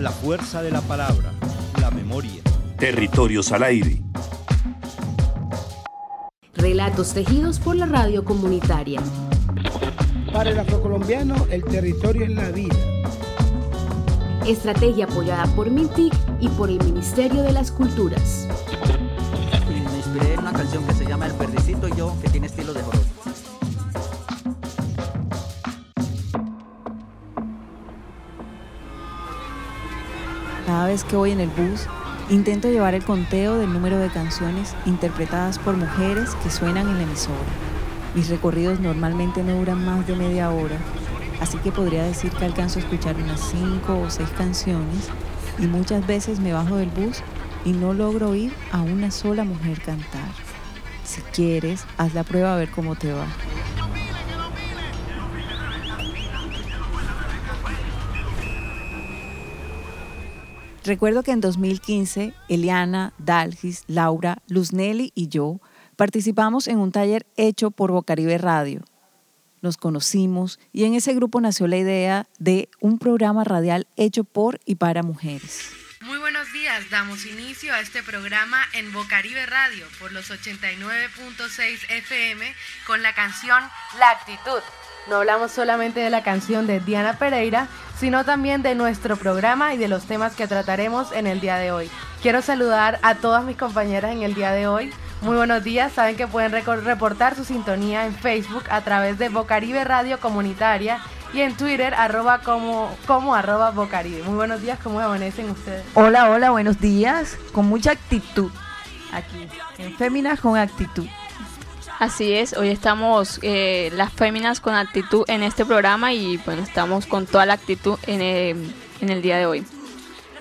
la fuerza de la palabra, la memoria. Territorios al aire. Relatos tejidos por la radio comunitaria. Para el afrocolombiano, el territorio es la vida. Estrategia apoyada por MINTIC y por el Ministerio de las Culturas. Me inspiré en una canción que se llama El Perdicito y yo, que tiene estilo de vez que voy en el bus, intento llevar el conteo del número de canciones interpretadas por mujeres que suenan en la emisora. Mis recorridos normalmente no duran más de media hora, así que podría decir que alcanzo a escuchar unas cinco o seis canciones y muchas veces me bajo del bus y no logro oír a una sola mujer cantar. Si quieres, haz la prueba a ver cómo te va. Recuerdo que en 2015, Eliana, Dalgis, Laura, Luznelli y yo participamos en un taller hecho por Bocaribe Radio. Nos conocimos y en ese grupo nació la idea de un programa radial hecho por y para mujeres. Muy buenos días, damos inicio a este programa en Bocaribe Radio por los 89.6 FM con la canción La Actitud. No hablamos solamente de la canción de Diana Pereira, sino también de nuestro programa y de los temas que trataremos en el día de hoy. Quiero saludar a todas mis compañeras en el día de hoy. Muy buenos días, saben que pueden reportar su sintonía en Facebook a través de Bocaribe Radio Comunitaria y en Twitter arroba como, como arroba Bocaribe. Muy buenos días, ¿cómo amanecen ustedes? Hola, hola, buenos días, con mucha actitud aquí, en Féminas con actitud. Así es, hoy estamos eh, las féminas con actitud en este programa y bueno, estamos con toda la actitud en, eh, en el día de hoy.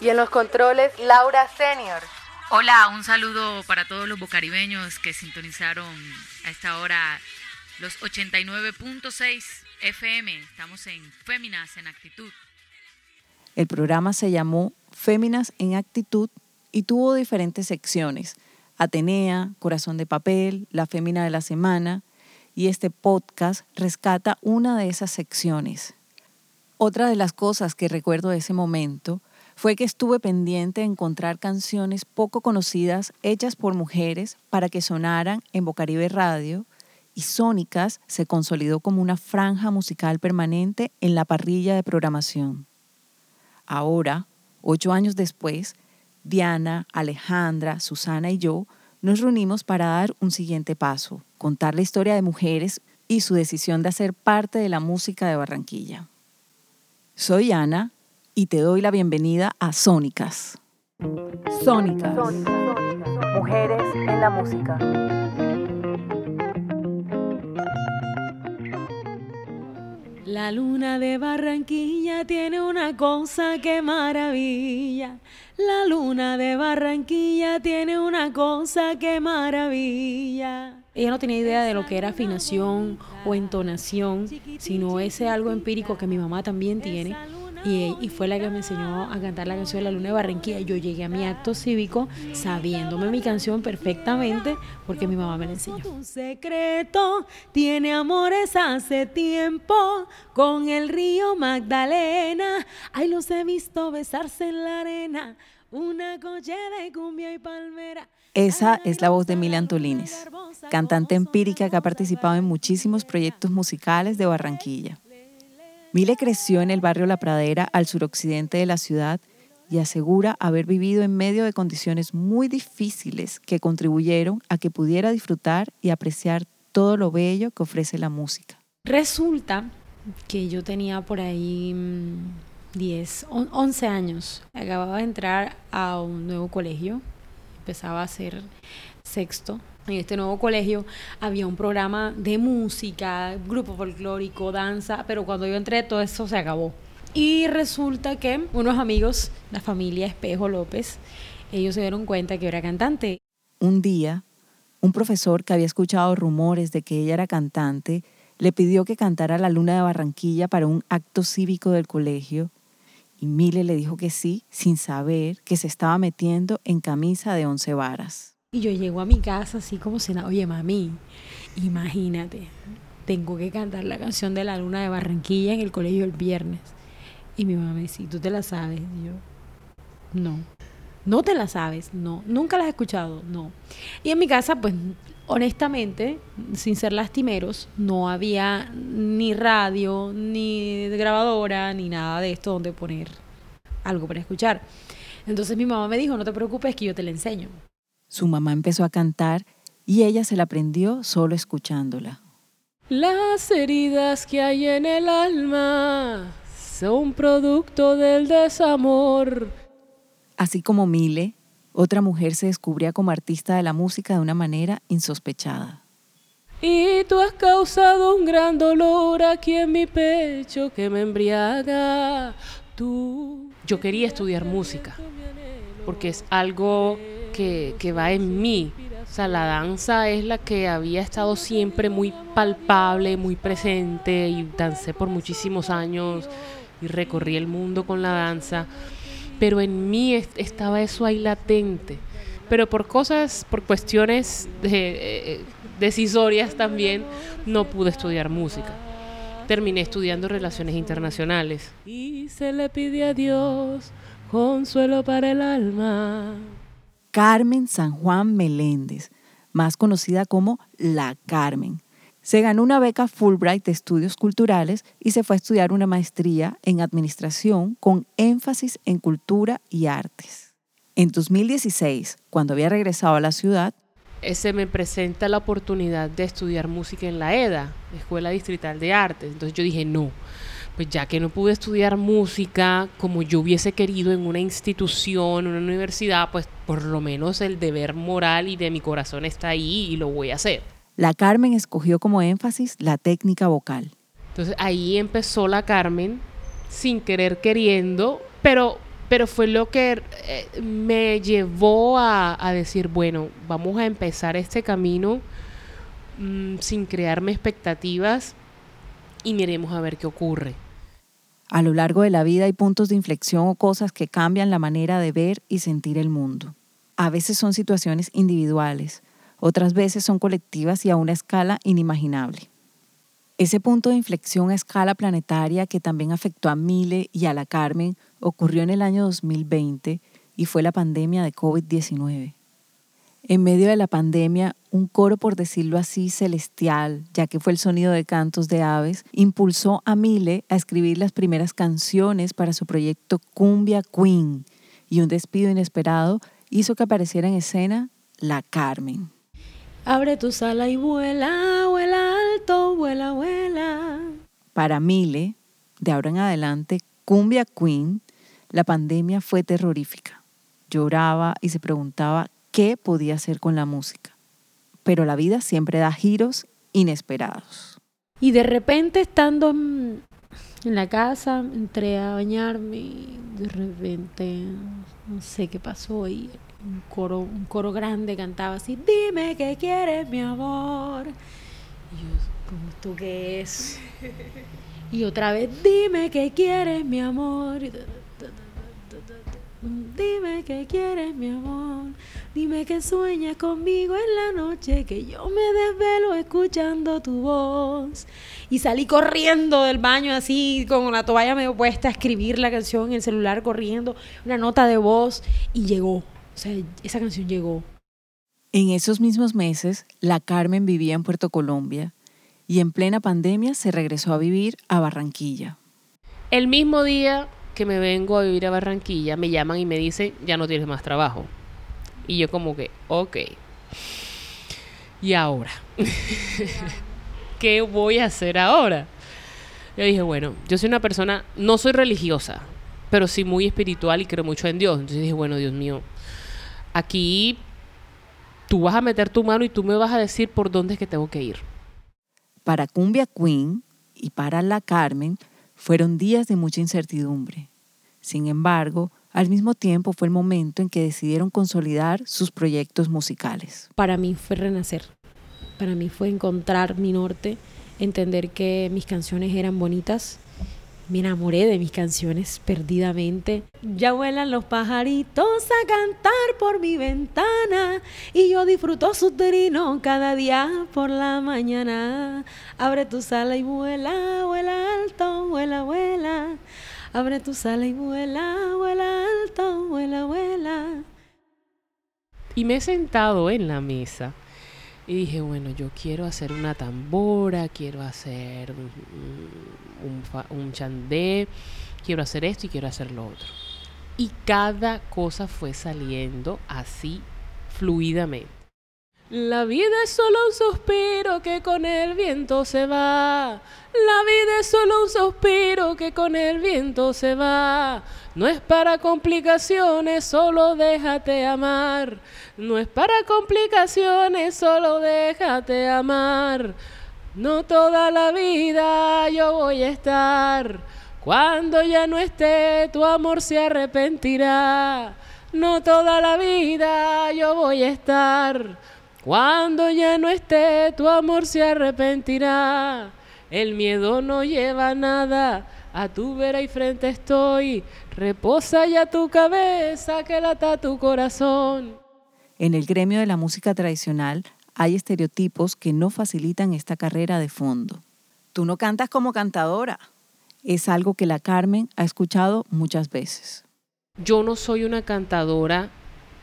Y en los controles, Laura Senior. Hola, un saludo para todos los bocaribeños que sintonizaron a esta hora los 89.6 FM. Estamos en Féminas en Actitud. El programa se llamó Féminas en Actitud y tuvo diferentes secciones. Atenea, Corazón de Papel, La Fémina de la Semana, y este podcast rescata una de esas secciones. Otra de las cosas que recuerdo de ese momento fue que estuve pendiente de encontrar canciones poco conocidas hechas por mujeres para que sonaran en Bocaribe Radio y Sónicas se consolidó como una franja musical permanente en la parrilla de programación. Ahora, ocho años después, Diana, Alejandra, Susana y yo nos reunimos para dar un siguiente paso, contar la historia de mujeres y su decisión de hacer parte de la música de Barranquilla. Soy Ana y te doy la bienvenida a Sónicas. Sónicas. Mujeres en la música. La luna de Barranquilla tiene una cosa que maravilla. La luna de Barranquilla tiene una cosa que maravilla. Ella no tenía idea de lo que era afinación o entonación, sino ese algo empírico que mi mamá también tiene y, fue la que me enseñó a cantar la canción de la Luna de Barranquilla. Yo llegué a mi acto cívico sabiéndome mi canción perfectamente porque mi mamá me la enseñó. Un secreto tiene amores hace tiempo con el río Magdalena. Ay, los he visto besarse en la arena. Una coche de cumbia y palmera. Esa es la voz de Emilia Antolines, cantante empírica que ha participado en muchísimos proyectos musicales de Barranquilla. Mile creció en el barrio La Pradera, al suroccidente de la ciudad, y asegura haber vivido en medio de condiciones muy difíciles que contribuyeron a que pudiera disfrutar y apreciar todo lo bello que ofrece la música. Resulta que yo tenía por ahí 10, mm, 11 años. Acababa de entrar a un nuevo colegio, empezaba a ser sexto en este nuevo colegio había un programa de música, grupo folclórico, danza, pero cuando yo entré todo eso se acabó. Y resulta que unos amigos, la familia Espejo López, ellos se dieron cuenta que yo era cantante. Un día, un profesor que había escuchado rumores de que ella era cantante, le pidió que cantara La Luna de Barranquilla para un acto cívico del colegio y Mile le dijo que sí, sin saber que se estaba metiendo en camisa de once varas. Y yo llego a mi casa así como si oye mami, imagínate, tengo que cantar la canción de la luna de Barranquilla en el colegio el viernes. Y mi mamá me dice, ¿tú te la sabes? Y yo, No. No te la sabes, no. Nunca la has escuchado, no. Y en mi casa, pues, honestamente, sin ser lastimeros, no había ni radio, ni grabadora, ni nada de esto donde poner algo para escuchar. Entonces mi mamá me dijo, no te preocupes que yo te la enseño. Su mamá empezó a cantar y ella se la aprendió solo escuchándola. Las heridas que hay en el alma son producto del desamor. Así como Mile, otra mujer se descubría como artista de la música de una manera insospechada. Y tú has causado un gran dolor aquí en mi pecho que me embriaga. Tú. Yo quería estudiar música porque es algo que, que va en mí. O sea, la danza es la que había estado siempre muy palpable, muy presente y dancé por muchísimos años y recorrí el mundo con la danza. Pero en mí estaba eso ahí latente. Pero por cosas, por cuestiones de, eh, decisorias también, no pude estudiar música. Terminé estudiando relaciones internacionales. Y se le pide a Dios consuelo para el alma. Carmen San Juan Meléndez, más conocida como La Carmen. Se ganó una beca Fulbright de estudios culturales y se fue a estudiar una maestría en administración con énfasis en cultura y artes. En 2016, cuando había regresado a la ciudad, se me presenta la oportunidad de estudiar música en la EDA, Escuela Distrital de Artes. Entonces yo dije, no, pues ya que no pude estudiar música como yo hubiese querido en una institución, una universidad, pues por lo menos el deber moral y de mi corazón está ahí y lo voy a hacer. La Carmen escogió como énfasis la técnica vocal. Entonces ahí empezó la Carmen sin querer queriendo, pero, pero fue lo que eh, me llevó a, decir, bueno, vamos a empezar este camino mm, sin crearme expectativas y miremos a ver qué ocurre. A lo largo de la vida hay puntos de inflexión o cosas que cambian la manera de ver y sentir el mundo. A veces son situaciones individuales, otras veces son colectivas y a una escala inimaginable. Ese punto de inflexión a escala planetaria que también afectó a Mile y a la Carmen ocurrió en el año 2020 y fue la pandemia de COVID-19. En medio de la pandemia, un coro, por decirlo así, celestial, ya que fue el sonido de cantos de aves, impulsó a Mile a escribir las primeras canciones para su proyecto Cumbia Queen, y un despido inesperado hizo que apareciera en escena la Carmen. Abre tu sala y vuela, vuela alto, vuela, vuela. Para Mile, de ahora en adelante, Cumbia Queen, la pandemia fue terrorífica. Lloraba y se preguntaba qué podía hacer con la música. Pero la vida siempre da giros inesperados. Y de repente estando en, la casa, entré a bañarme y de repente no sé qué pasó y un coro, un coro grande cantaba así, dime qué quieres mi amor. Y yo, ¿tú qué es? Y otra vez, dime qué quieres mi amor. Dime qué quieres mi amor. Dime que sueñas conmigo en la noche, que yo me desvelo escuchando tu voz. Y salí corriendo del baño así, con la toalla medio puesta, a escribir la canción en el celular, corriendo, una nota de voz, y llegó. O sea, esa canción llegó. En esos mismos meses, la Carmen vivía en Puerto Colombia y en plena pandemia se regresó a vivir a Barranquilla. El mismo día que me vengo a vivir a Barranquilla, me llaman y me dicen, ya no tienes más trabajo. Y yo como que, ok. ¿Y ahora? ¿Qué voy a hacer ahora? Yo dije, bueno, yo soy una persona, no soy religiosa, pero sí muy espiritual y creo mucho en Dios. Entonces dije, bueno, Dios mío, aquí tú vas a meter tu mano y tú me vas a decir por dónde es que tengo que ir. Para Cumbia Queen y para la Carmen fueron días de mucha incertidumbre. Sin embargo, al mismo tiempo fue el momento en que decidieron consolidar sus proyectos musicales. Para mí fue renacer, para mí fue encontrar mi norte, entender que mis canciones eran bonitas. Me enamoré de mis canciones perdidamente. Ya vuelan los pajaritos a cantar por mi ventana y yo disfruto su trino cada día por la mañana. Abre tu sala y vuela, vuela alto, vuela, vuela. Abre tus alas y vuela, vuela alto, vuela, vuela. Y me he sentado en la mesa y dije, bueno, yo quiero hacer una tambora, quiero hacer un, un, un chandé, quiero hacer esto y quiero hacer lo otro. Y cada cosa fue saliendo así fluidamente. La vida es solo un suspiro que con el viento se va. La vida es solo un suspiro que con el viento se va. No es para complicaciones, solo déjate amar. No es para complicaciones, solo déjate amar. No toda la vida yo voy a estar. Cuando ya no esté, tu amor se arrepentirá. No toda la vida yo voy a estar. Cuando ya no esté, tu amor se arrepentirá. El miedo no lleva nada. A tu vera y frente estoy. Reposa ya tu cabeza que lata tu corazón. En el gremio de la música tradicional hay estereotipos que no facilitan esta carrera de fondo. Tú no cantas como cantadora. Es algo que la Carmen ha escuchado muchas veces. Yo no soy una cantadora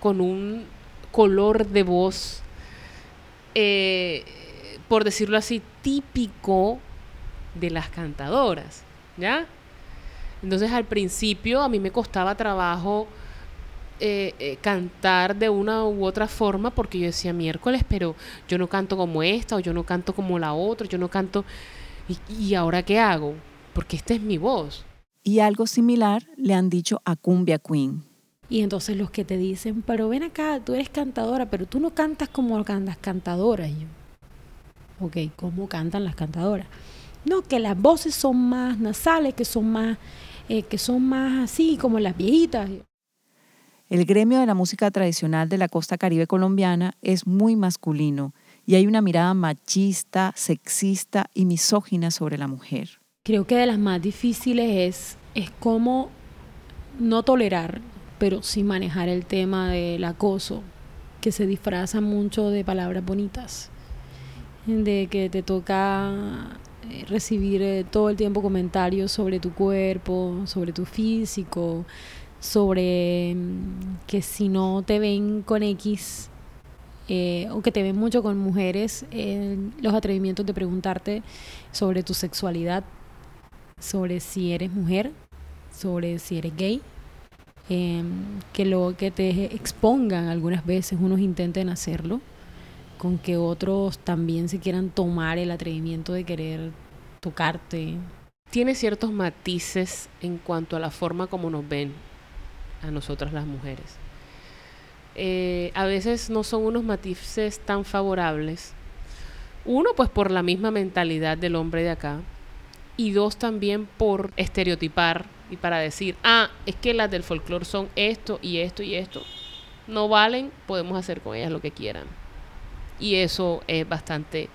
con un color de voz, eh, por decirlo así, típico de las cantadoras, ¿ya? Entonces al principio a mí me costaba trabajo eh, eh, cantar de una u otra forma porque yo decía miércoles, pero yo no canto como esta o yo no canto como la otra, yo no canto... ¿Y, y ahora qué hago? Porque esta es mi voz. Y algo similar le han dicho a Cumbia Queen. Y entonces los que te dicen, pero ven acá, tú eres cantadora, pero tú no cantas como can- las cantadoras. Y yo, ok, ¿cómo cantan las cantadoras? No, que las voces son más nasales, que son más, eh, que son más así, como las viejitas. El gremio de la música tradicional de la costa caribe colombiana es muy masculino y hay una mirada machista, sexista y misógina sobre la mujer. Creo que de las más difíciles es, es cómo no tolerar, pero sí manejar el tema del acoso, que se disfraza mucho de palabras bonitas, de que te toca eh, recibir eh, todo el tiempo comentarios sobre tu cuerpo, sobre tu físico, sobre mm, que si no te ven con X, eh, o que te ven mucho con mujeres, eh, los atrevimientos de preguntarte sobre tu sexualidad, sobre si eres mujer, sobre si eres gay, em, que lo que te expongan algunas veces, unos intenten hacerlo, con que otros también se quieran tomar el atrevimiento de querer tocarte. Tiene ciertos matices en cuanto a la forma como nos ven a nosotras las mujeres. Eh, a veces no son unos matices tan favorables. Uno, pues por la misma mentalidad del hombre de acá. Y dos, también por estereotipar y para decir, ah, es que las del folclore son esto y esto y esto. No valen, podemos hacer con ellas lo que quieran. Y eso es bastante,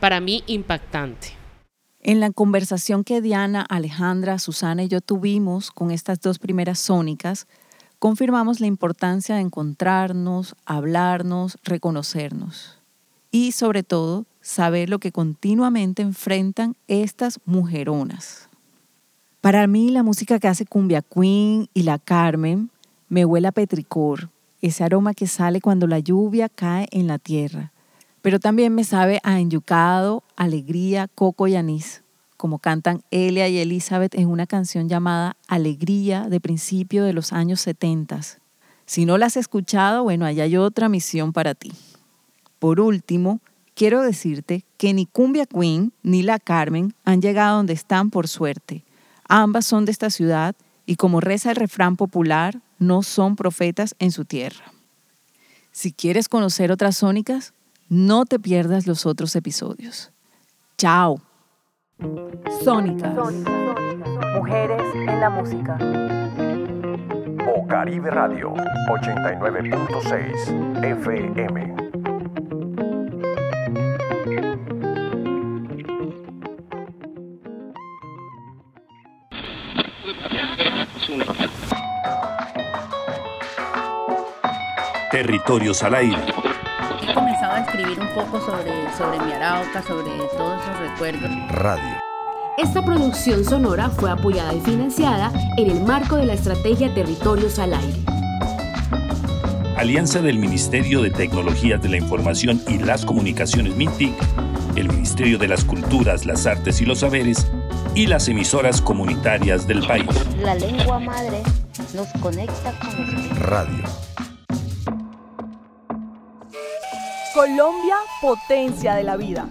para mí, impactante. En la conversación que Diana, Alejandra, Susana y yo tuvimos con estas dos primeras sónicas, confirmamos la importancia de encontrarnos, hablarnos, reconocernos y sobre todo saber lo que continuamente enfrentan estas mujeronas. Para mí la música que hace Cumbia Queen y la Carmen me huele a petricor, ese aroma que sale cuando la lluvia cae en la tierra, pero también me sabe a enyucado, alegría, coco y anís, como cantan Elia y Elizabeth en una canción llamada Alegría de principio de los años 70. Si no la has escuchado, bueno, ahí hay otra misión para ti. Por último, quiero decirte que ni Cumbia Queen ni la Carmen han llegado donde están por suerte. Ambas son de esta ciudad y como reza el refrán popular, no son profetas en su tierra. Si quieres conocer otras sónicas, no te pierdas los otros episodios. Chao. Sónicas. Mujeres en la música. O Caribe Radio 89.6 FM. Territorios al aire. He comenzado a escribir un poco sobre, sobre mi arauca, sobre todos esos recuerdos. Radio. Esta producción sonora fue apoyada y financiada en el marco de la estrategia Territorios al Aire. Alianza del Ministerio de Tecnologías de la Información y las Comunicaciones MINTIC, el Ministerio de las Culturas, las Artes y los Saberes y las emisoras comunitarias del país. La lengua madre nos conecta con Radio. Colombia, potencia de la vida.